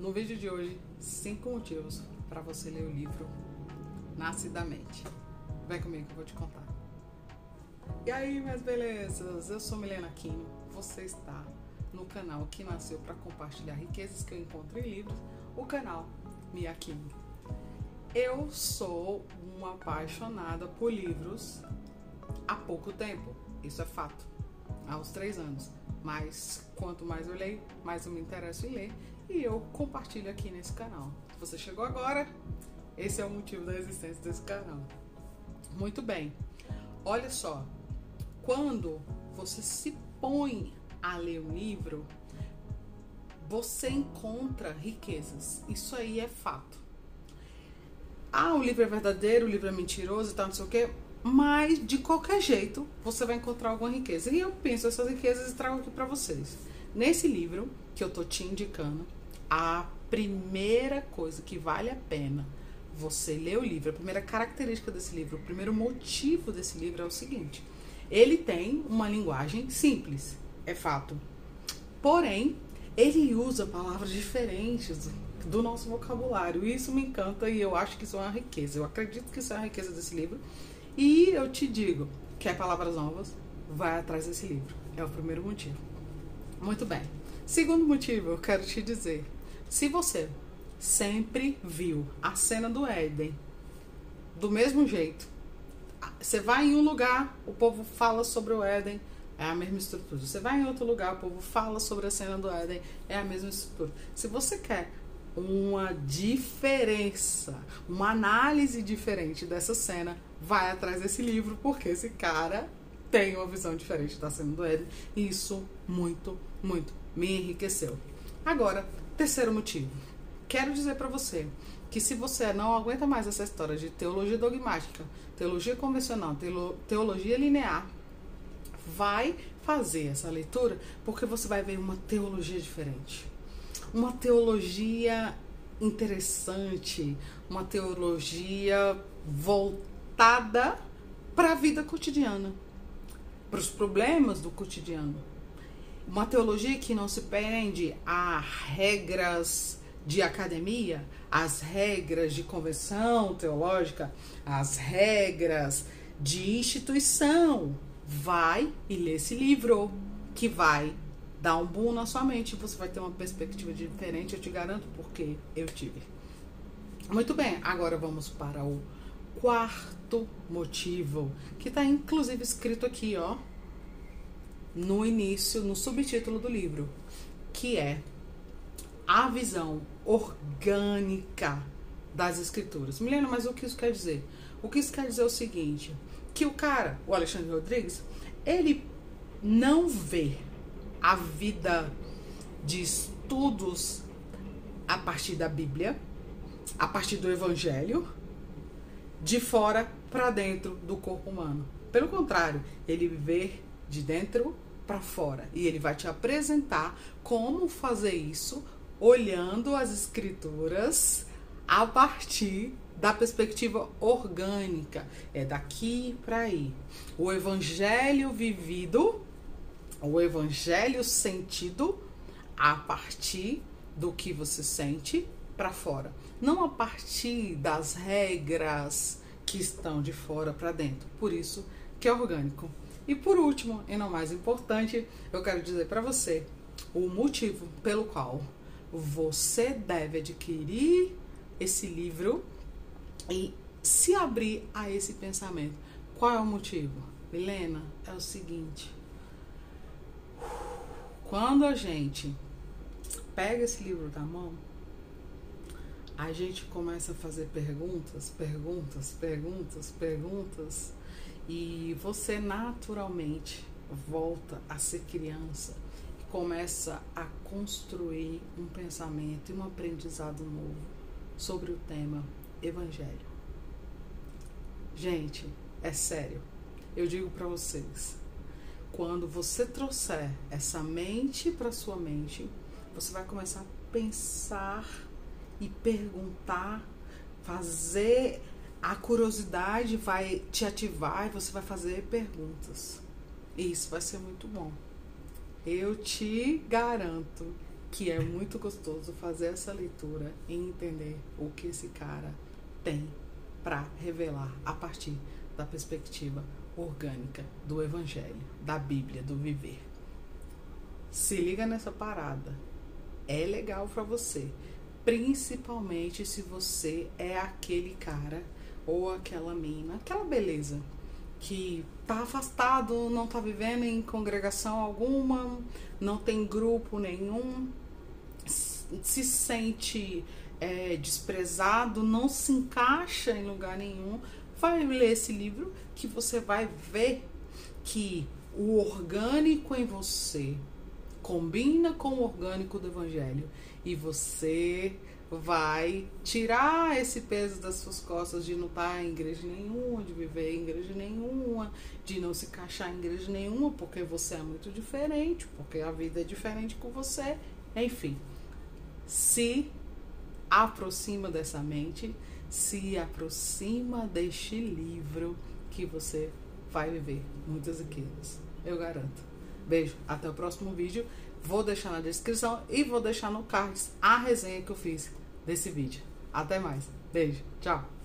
No vídeo de hoje, 5 motivos para você ler o livro Nasce da Mente. Vem comigo que eu vou te contar. E aí, minhas belezas? Eu sou Milena Aquino. Você está no canal que nasceu para compartilhar riquezas que eu encontro em livros, o canal Mia Aquino. Eu sou uma apaixonada por livros há pouco tempo, isso é fato, há uns três anos. Mas quanto mais eu leio, mais eu me interesso em ler e eu compartilho aqui nesse canal. Se você chegou agora, esse é o motivo da existência desse canal. Muito bem. Olha só, quando você se põe a ler um livro, você encontra riquezas. Isso aí é fato. Ah, o livro é verdadeiro, o livro é mentiroso e tal, não sei o quê. Mas de qualquer jeito, você vai encontrar alguma riqueza. E eu penso essas riquezas e trago aqui para vocês. Nesse livro que eu tô te indicando, a primeira coisa que vale a pena você ler o livro, a primeira característica desse livro, o primeiro motivo desse livro é o seguinte: ele tem uma linguagem simples, é fato. Porém, ele usa palavras diferentes do nosso vocabulário. E isso me encanta e eu acho que isso é uma riqueza. Eu acredito que isso é uma riqueza desse livro. E eu te digo, quer palavras novas? Vai atrás desse livro. É o primeiro motivo. Muito bem. Segundo motivo, eu quero te dizer se você sempre viu a cena do Éden do mesmo jeito, você vai em um lugar, o povo fala sobre o Éden, é a mesma estrutura. Você vai em outro lugar, o povo fala sobre a cena do Éden, é a mesma estrutura. Se você quer uma diferença, uma análise diferente dessa cena, vai atrás desse livro, porque esse cara tem uma visão diferente da cena do Éden. E isso muito, muito me enriqueceu. Agora, Terceiro motivo. Quero dizer para você que se você não aguenta mais essa história de teologia dogmática, teologia convencional, teologia linear, vai fazer essa leitura porque você vai ver uma teologia diferente. Uma teologia interessante, uma teologia voltada para a vida cotidiana, para os problemas do cotidiano uma teologia que não se prende a regras de academia, as regras de convenção teológica, as regras de instituição. Vai e lê esse livro que vai dar um boom na sua mente. Você vai ter uma perspectiva diferente, eu te garanto, porque eu tive. Muito bem, agora vamos para o quarto motivo, que está inclusive escrito aqui, ó no início, no subtítulo do livro, que é a visão orgânica das escrituras. Milena, mas o que isso quer dizer? O que isso quer dizer é o seguinte, que o cara, o Alexandre Rodrigues, ele não vê a vida de estudos a partir da Bíblia, a partir do Evangelho, de fora para dentro do corpo humano. Pelo contrário, ele vê de dentro para fora. E ele vai te apresentar como fazer isso olhando as escrituras a partir da perspectiva orgânica. É daqui para aí. O evangelho vivido, o evangelho sentido a partir do que você sente para fora, não a partir das regras que estão de fora para dentro. Por isso que é orgânico. E por último, e não mais importante, eu quero dizer para você o motivo pelo qual você deve adquirir esse livro e se abrir a esse pensamento. Qual é o motivo? Helena, é o seguinte. Quando a gente pega esse livro da mão, a gente começa a fazer perguntas, perguntas, perguntas, perguntas e você naturalmente volta a ser criança e começa a construir um pensamento e um aprendizado novo sobre o tema Evangelho. Gente, é sério. Eu digo para vocês, quando você trouxer essa mente para sua mente, você vai começar a pensar e perguntar, fazer a curiosidade vai te ativar e você vai fazer perguntas. E isso vai ser muito bom. Eu te garanto que é muito gostoso fazer essa leitura e entender o que esse cara tem para revelar a partir da perspectiva orgânica do Evangelho, da Bíblia, do viver. Se liga nessa parada. É legal para você, principalmente se você é aquele cara ou aquela mina, aquela beleza que tá afastado, não tá vivendo em congregação alguma, não tem grupo nenhum, se sente é, desprezado, não se encaixa em lugar nenhum, vai ler esse livro que você vai ver que o orgânico em você combina com o orgânico do evangelho e você vai tirar esse peso das suas costas de não estar em igreja nenhuma, de viver em igreja nenhuma, de não se encaixar em igreja nenhuma, porque você é muito diferente, porque a vida é diferente com você, enfim. Se aproxima dessa mente, se aproxima deste livro que você vai viver muitas riquezas. Eu garanto. Beijo, até o próximo vídeo. Vou deixar na descrição e vou deixar no card a resenha que eu fiz desse vídeo. Até mais. Beijo. Tchau.